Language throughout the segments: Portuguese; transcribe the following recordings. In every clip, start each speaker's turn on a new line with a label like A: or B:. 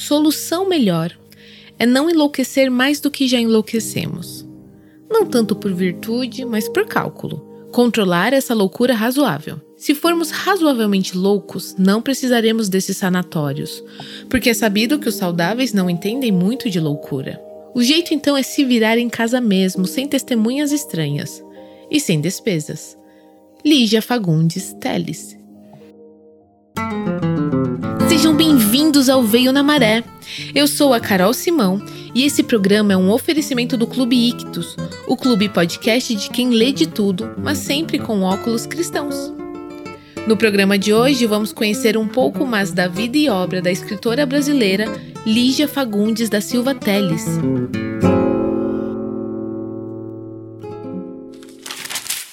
A: Solução melhor é não enlouquecer mais do que já enlouquecemos. Não tanto por virtude, mas por cálculo. Controlar essa loucura razoável. Se formos razoavelmente loucos, não precisaremos desses sanatórios, porque é sabido que os saudáveis não entendem muito de loucura. O jeito então é se virar em casa mesmo, sem testemunhas estranhas e sem despesas. Lígia Fagundes Teles. Sejam bem-vindos ao Veio na Maré. Eu sou a Carol Simão e esse programa é um oferecimento do Clube Ictus, o clube podcast de quem lê de tudo, mas sempre com óculos cristãos. No programa de hoje, vamos conhecer um pouco mais da vida e obra da escritora brasileira Lígia Fagundes da Silva Teles.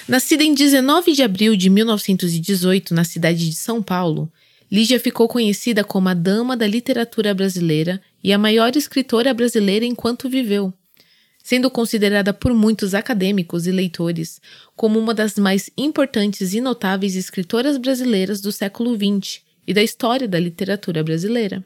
A: Nascida em 19 de abril de 1918 na cidade de São Paulo, Lígia ficou conhecida como a dama da literatura brasileira e a maior escritora brasileira enquanto viveu, sendo considerada por muitos acadêmicos e leitores como uma das mais importantes e notáveis escritoras brasileiras do século XX e da história da literatura brasileira.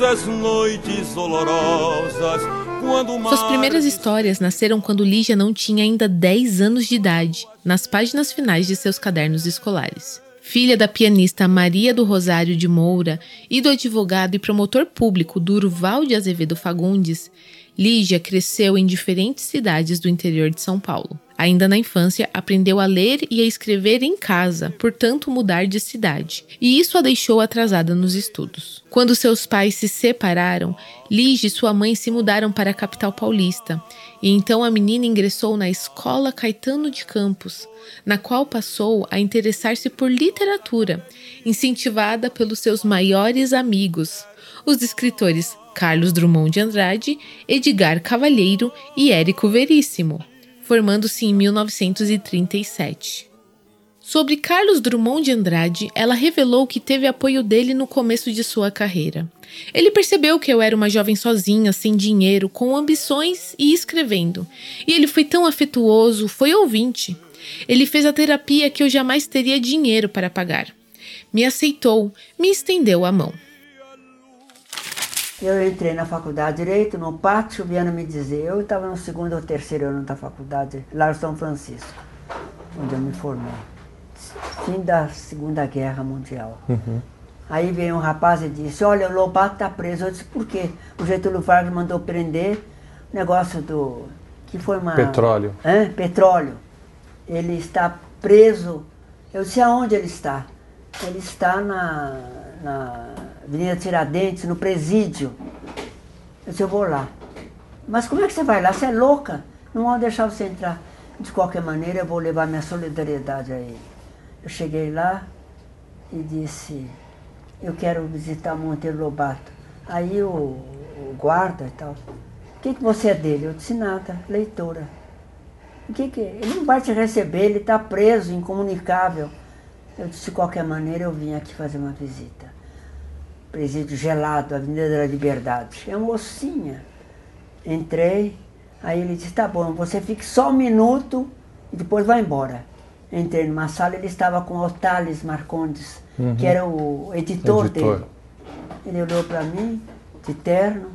B: Nessas noites olorosas. Quando
A: Suas primeiras histórias nasceram quando Lígia não tinha ainda 10 anos de idade, nas páginas finais de seus cadernos escolares. Filha da pianista Maria do Rosário de Moura e do advogado e promotor público Durval de Azevedo Fagundes, Lígia cresceu em diferentes cidades do interior de São Paulo. Ainda na infância, aprendeu a ler e a escrever em casa, portanto mudar de cidade, e isso a deixou atrasada nos estudos. Quando seus pais se separaram, Lige e sua mãe se mudaram para a capital paulista, e então a menina ingressou na Escola Caetano de Campos, na qual passou a interessar-se por literatura, incentivada pelos seus maiores amigos, os escritores Carlos Drummond de Andrade, Edgar Cavalheiro e Érico Veríssimo formando-se em 1937. Sobre Carlos Drummond de Andrade, ela revelou que teve apoio dele no começo de sua carreira. Ele percebeu que eu era uma jovem sozinha, sem dinheiro, com ambições e escrevendo. E ele foi tão afetuoso, foi ouvinte. Ele fez a terapia que eu jamais teria dinheiro para pagar. Me aceitou, me estendeu a mão.
C: Eu entrei na faculdade de Direito, no pátio, vieram me dizer. Eu estava no segundo ou terceiro ano da faculdade, lá em São Francisco, onde eu me formei. Fim da Segunda Guerra Mundial. Uhum. Aí veio um rapaz e disse, olha, o Lobato está preso. Eu disse, por quê? O Getúlio Vargas mandou prender o negócio do... que foi uma...
D: Petróleo.
C: Hã? Petróleo. Ele está preso. Eu disse, aonde ele está? Ele está na... na Avenida Tiradentes, no presídio. Eu disse, eu vou lá. Mas como é que você vai lá? Você é louca? Não vão deixar você entrar. De qualquer maneira, eu vou levar minha solidariedade a ele. Eu cheguei lá e disse, eu quero visitar Monteiro Lobato. Aí o, o guarda e tal, o que, que você é dele? Eu disse, nada, leitora. O que que, ele não vai te receber, ele está preso, incomunicável. Eu disse, de qualquer maneira, eu vim aqui fazer uma visita presídio gelado, Avenida da Liberdade. É uma mocinha. Entrei, aí ele disse, tá bom, você fique só um minuto e depois vai embora. Entrei numa sala, ele estava com o Thales Marcondes, uhum. que era o editor, editor. dele. Ele olhou para mim, de terno,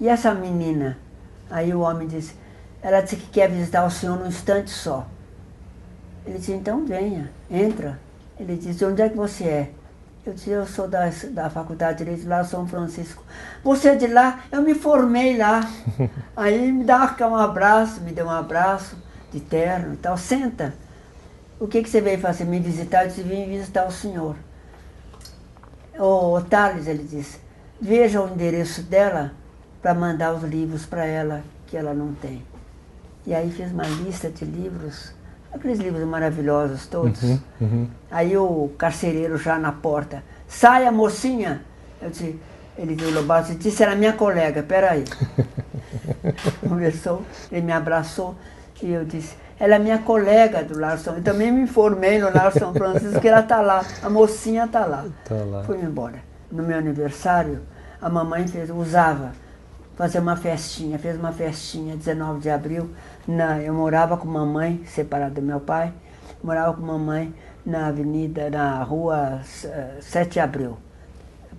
C: e essa menina? Aí o homem disse, ela disse que quer visitar o senhor num instante só. Ele disse, então venha, entra. Ele disse, onde é que você é? Eu disse, eu sou da, da Faculdade de Direito lá, São Francisco. Você é de lá? Eu me formei lá. Aí me dá um abraço, me deu um abraço de terno e tal. Senta. O que, que você veio fazer? Me visitar? Eu disse, vim visitar o senhor. O Thales, ele disse, veja o endereço dela para mandar os livros para ela, que ela não tem. E aí fiz uma lista de livros Aqueles livros maravilhosos todos. Uhum, uhum. Aí o carcereiro já na porta, saia mocinha. Eu disse, ele viu o Lobato e disse, era minha colega, peraí. Conversou, ele me abraçou e eu disse, ela é minha colega do Lar São Eu também me informei no Lar São Francisco que ela está lá, a mocinha está lá. Tá lá. Fui embora. no meu aniversário, a mamãe fez, usava fazer uma festinha, fez uma festinha 19 de abril. Na, eu morava com mamãe, separada do meu pai, morava com mamãe na avenida, na rua 7 de abril,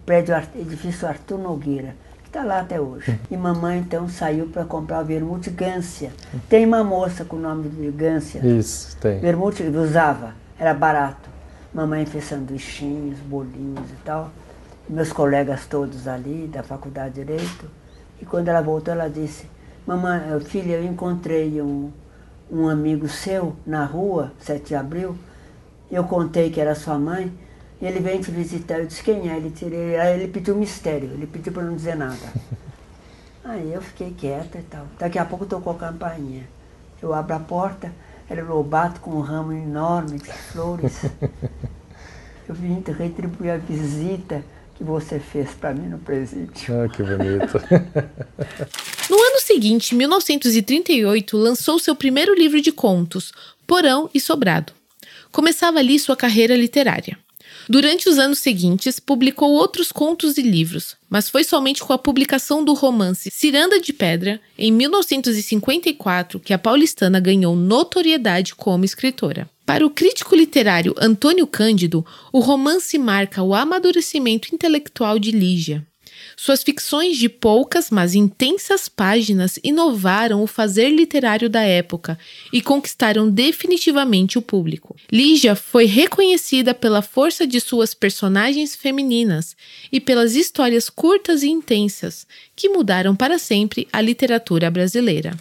C: prédio edifício Arthur Nogueira, que está lá até hoje. E mamãe então saiu para comprar o vermute Gância. Tem uma moça com o nome de Gância.
D: Isso, tem.
C: Vermute usava, era barato. Mamãe fez sanduichinhos, bolinhos e tal. Meus colegas todos ali da faculdade de Direito. E quando ela voltou, ela disse, mamãe, filha, eu encontrei um, um amigo seu na rua, 7 de abril, eu contei que era sua mãe, e ele veio te visitar. Eu disse, quem é? Ele, tirei, aí ele pediu mistério, ele pediu para não dizer nada. Aí eu fiquei quieta e tal. Daqui a pouco tocou a campainha. Eu abro a porta, era o Lobato com um ramo enorme de flores. Eu vim retribuir a visita que você fez para mim no presídio.
D: Ah, que bonito.
A: seguinte, 1938, lançou seu primeiro livro de contos, Porão e Sobrado. Começava ali sua carreira literária. Durante os anos seguintes, publicou outros contos e livros, mas foi somente com a publicação do romance Ciranda de Pedra, em 1954, que a paulistana ganhou notoriedade como escritora. Para o crítico literário Antônio Cândido, o romance marca o amadurecimento intelectual de Lígia. Suas ficções de poucas, mas intensas páginas inovaram o fazer literário da época e conquistaram definitivamente o público. Lígia foi reconhecida pela força de suas personagens femininas e pelas histórias curtas e intensas que mudaram para sempre a literatura brasileira.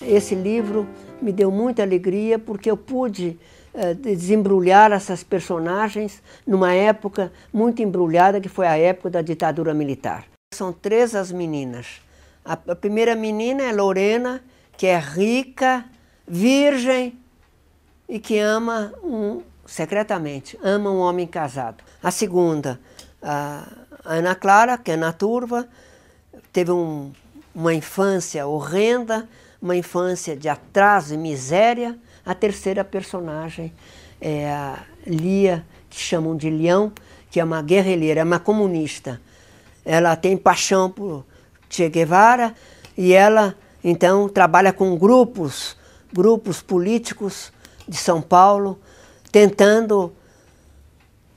C: Esse livro me deu muita alegria porque eu pude uh, desembrulhar essas personagens numa época muito embrulhada, que foi a época da ditadura militar. São três as meninas. A primeira menina é Lorena, que é rica, virgem e que ama um secretamente, ama um homem casado. A segunda, a Ana Clara, que é na turva, teve um, uma infância horrenda, uma infância de atraso e miséria. A terceira personagem é a Lia, que chamam de Leão, que é uma guerrilheira, é uma comunista. Ela tem paixão por Che Guevara e ela então trabalha com grupos, grupos políticos de São Paulo, tentando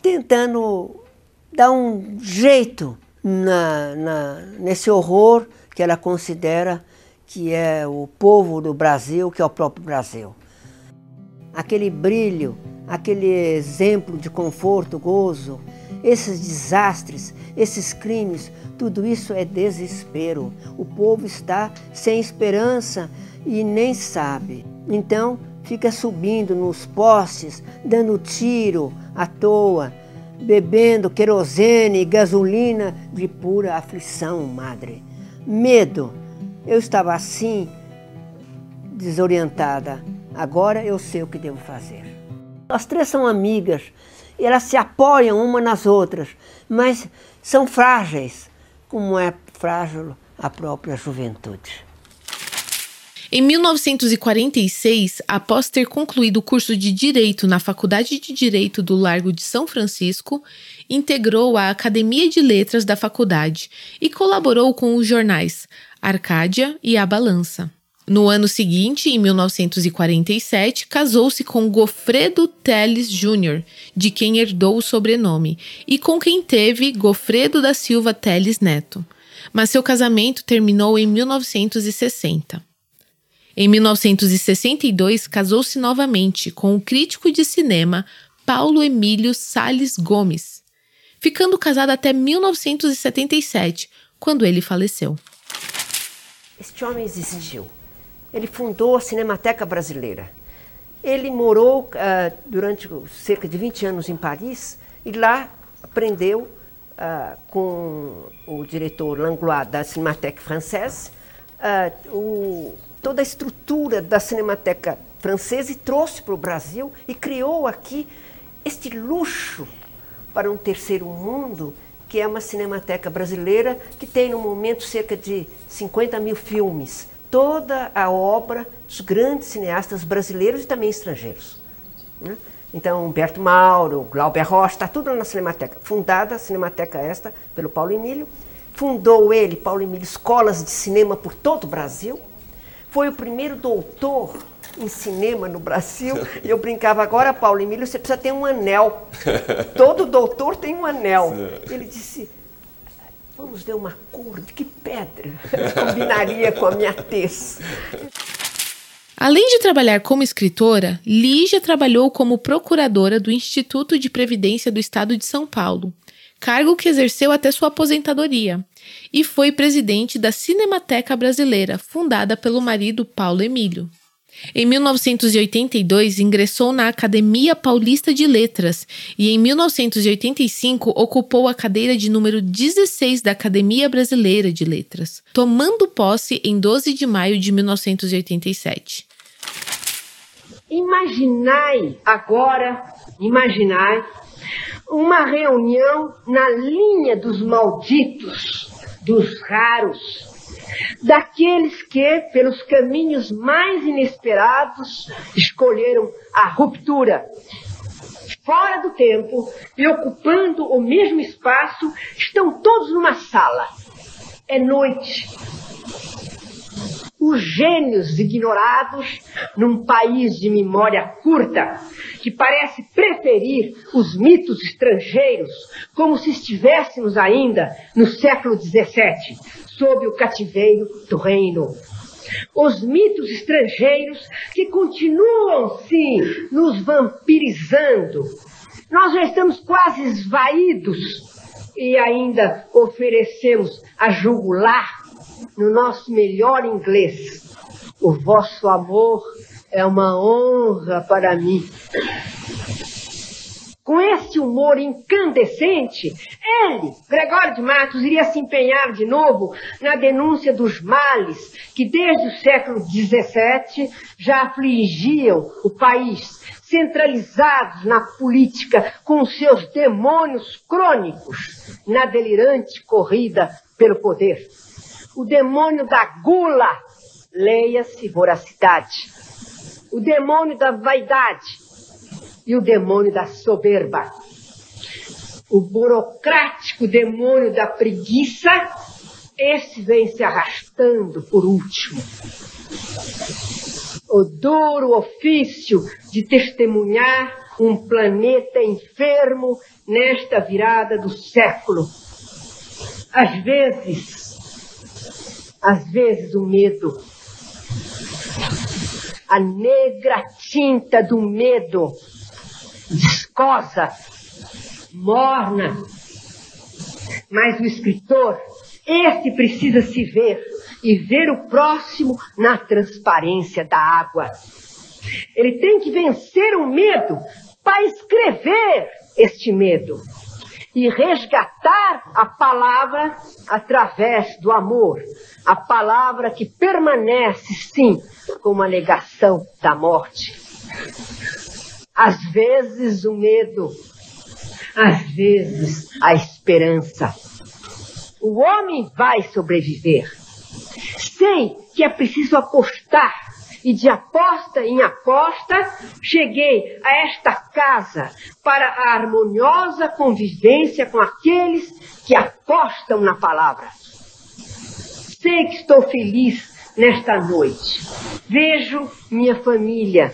C: tentando dar um jeito na, na, nesse horror que ela considera que é o povo do Brasil, que é o próprio Brasil. Aquele brilho, aquele exemplo de conforto, gozo, esses desastres, esses crimes, tudo isso é desespero. O povo está sem esperança e nem sabe. Então, fica subindo nos postes, dando tiro à toa, bebendo querosene e gasolina de pura aflição, madre. Medo, eu estava assim, desorientada. Agora eu sei o que devo fazer. As três são amigas, elas se apoiam uma nas outras, mas são frágeis, como é frágil a própria juventude.
A: Em 1946, após ter concluído o curso de Direito na Faculdade de Direito do Largo de São Francisco, integrou a Academia de Letras da faculdade e colaborou com os jornais Arcádia e A Balança. No ano seguinte, em 1947, casou-se com Gofredo Teles Júnior, de quem herdou o sobrenome, e com quem teve Gofredo da Silva Teles Neto. Mas seu casamento terminou em 1960. Em 1962, casou-se novamente com o crítico de cinema Paulo Emílio Sales Gomes, ficando casada até 1977, quando ele faleceu.
C: Este homem existiu. Ele fundou a Cinemateca Brasileira. Ele morou uh, durante cerca de 20 anos em Paris e lá aprendeu uh, com o diretor Langlois da Cinemateque Française uh, o, toda a estrutura da Cinemateca Francesa e trouxe para o Brasil e criou aqui este luxo para um terceiro mundo que é uma cinemateca brasileira que tem no momento cerca de 50 mil filmes. Toda a obra dos grandes cineastas brasileiros e também estrangeiros. Né? Então, Humberto Mauro, Glauber Rocha, está tudo na Cinemateca. Fundada a Cinemateca esta pelo Paulo Emílio. Fundou ele, Paulo Emílio, escolas de cinema por todo o Brasil. Foi o primeiro doutor em cinema no Brasil. E eu brincava, agora, Paulo Emílio, você precisa ter um anel. Todo doutor tem um anel. Ele disse, vamos ver uma cor de que pedra combinaria com a minha tez.
A: Além de trabalhar como escritora, Lígia trabalhou como procuradora do Instituto de Previdência do Estado de São Paulo, cargo que exerceu até sua aposentadoria, e foi presidente da Cinemateca Brasileira, fundada pelo marido Paulo Emílio. Em 1982, ingressou na Academia Paulista de Letras e, em 1985, ocupou a cadeira de número 16 da Academia Brasileira de Letras, tomando posse em 12 de maio de 1987.
C: Imaginai agora, imaginai uma reunião na linha dos malditos, dos raros, daqueles que, pelos caminhos mais inesperados, escolheram a ruptura. Fora do tempo e ocupando o mesmo espaço, estão todos numa sala. É noite os gênios ignorados num país de memória curta, que parece preferir os mitos estrangeiros como se estivéssemos ainda no século XVII, sob o cativeiro do reino. Os mitos estrangeiros que continuam, sim, nos vampirizando. Nós já estamos quase esvaídos e ainda oferecemos a jugular no nosso melhor inglês. O vosso amor é uma honra para mim. Com este humor incandescente, ele, Gregório de Matos, iria se empenhar de novo na denúncia dos males que desde o século XVII já afligiam o país, centralizados na política com seus demônios crônicos, na delirante corrida pelo poder o demônio da gula, leia-se voracidade, o demônio da vaidade e o demônio da soberba. O burocrático demônio da preguiça, esse vem se arrastando por último. O duro ofício de testemunhar um planeta enfermo nesta virada do século. Às vezes, às vezes o medo, a negra tinta do medo, viscosa, morna. Mas o escritor, esse precisa se ver e ver o próximo na transparência da água. Ele tem que vencer o medo para escrever este medo e resgatar a palavra através do amor, a palavra que permanece, sim, como a negação da morte. Às vezes o medo, às vezes a esperança. O homem vai sobreviver. Sei que é preciso apostar e de aposta em aposta cheguei a esta casa para a harmoniosa convivência com aqueles que apostam na palavra. Sei que estou feliz nesta noite. Vejo minha família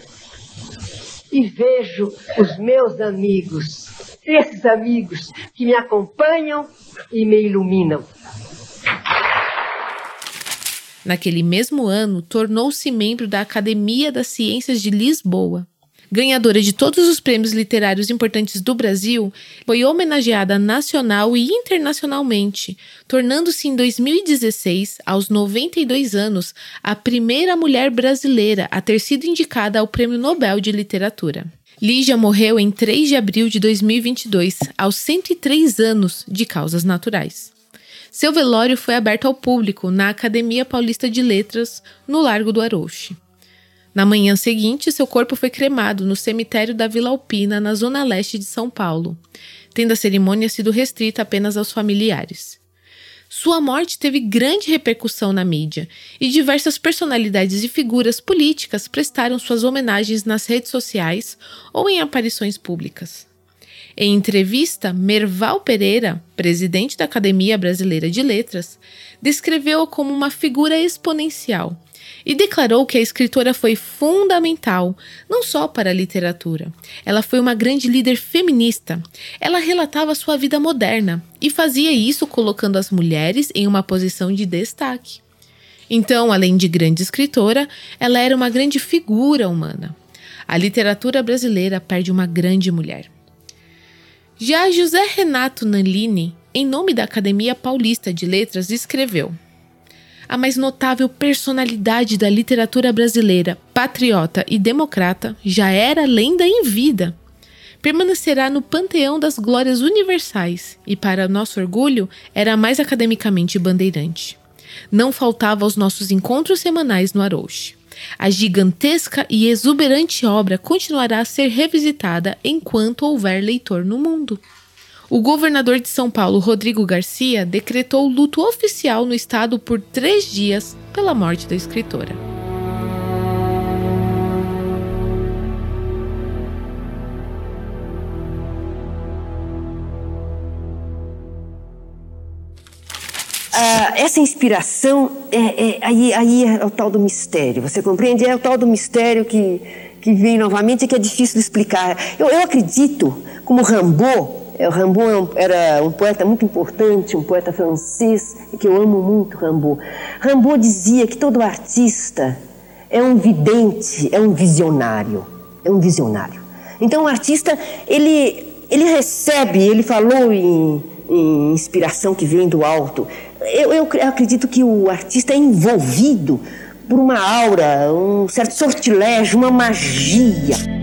C: e vejo os meus amigos, esses amigos que me acompanham e me iluminam.
A: Naquele mesmo ano, tornou-se membro da Academia das Ciências de Lisboa. Ganhadora de todos os prêmios literários importantes do Brasil, foi homenageada nacional e internacionalmente, tornando-se em 2016, aos 92 anos, a primeira mulher brasileira a ter sido indicada ao Prêmio Nobel de Literatura. Lígia morreu em 3 de abril de 2022, aos 103 anos, de causas naturais. Seu velório foi aberto ao público na Academia Paulista de Letras, no Largo do Arouche. Na manhã seguinte, seu corpo foi cremado no cemitério da Vila Alpina, na zona leste de São Paulo, tendo a cerimônia sido restrita apenas aos familiares. Sua morte teve grande repercussão na mídia e diversas personalidades e figuras políticas prestaram suas homenagens nas redes sociais ou em aparições públicas. Em entrevista, Merval Pereira, presidente da Academia Brasileira de Letras, descreveu-a como uma figura exponencial e declarou que a escritora foi fundamental, não só para a literatura. Ela foi uma grande líder feminista. Ela relatava sua vida moderna e fazia isso colocando as mulheres em uma posição de destaque. Então, além de grande escritora, ela era uma grande figura humana. A literatura brasileira perde uma grande mulher. Já José Renato Nanlini, em nome da Academia Paulista de Letras, escreveu: A mais notável personalidade da literatura brasileira, patriota e democrata, já era lenda em vida. Permanecerá no panteão das glórias universais e, para nosso orgulho, era mais academicamente bandeirante. Não faltava aos nossos encontros semanais no Arouche. A gigantesca e exuberante obra continuará a ser revisitada enquanto houver leitor no mundo. O governador de São Paulo, Rodrigo Garcia, decretou luto oficial no estado por três dias pela morte da escritora.
C: Ah, essa inspiração é, é, aí, aí é o tal do mistério, você compreende? É o tal do mistério que, que vem novamente e que é difícil de explicar. Eu, eu acredito, como Rimbaud, é, o é era um poeta muito importante, um poeta francês, que eu amo muito Rimbaud. Rimbaud dizia que todo artista é um vidente, é um visionário, é um visionário. Então o artista, ele, ele recebe, ele falou em, em inspiração que vem do alto, eu, eu acredito que o artista é envolvido por uma aura, um certo sortilégio, uma magia.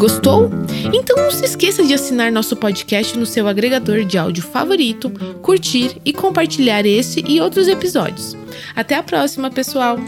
A: Gostou? Então não se esqueça de assinar nosso podcast no seu agregador de áudio favorito, curtir e compartilhar esse e outros episódios. Até a próxima, pessoal!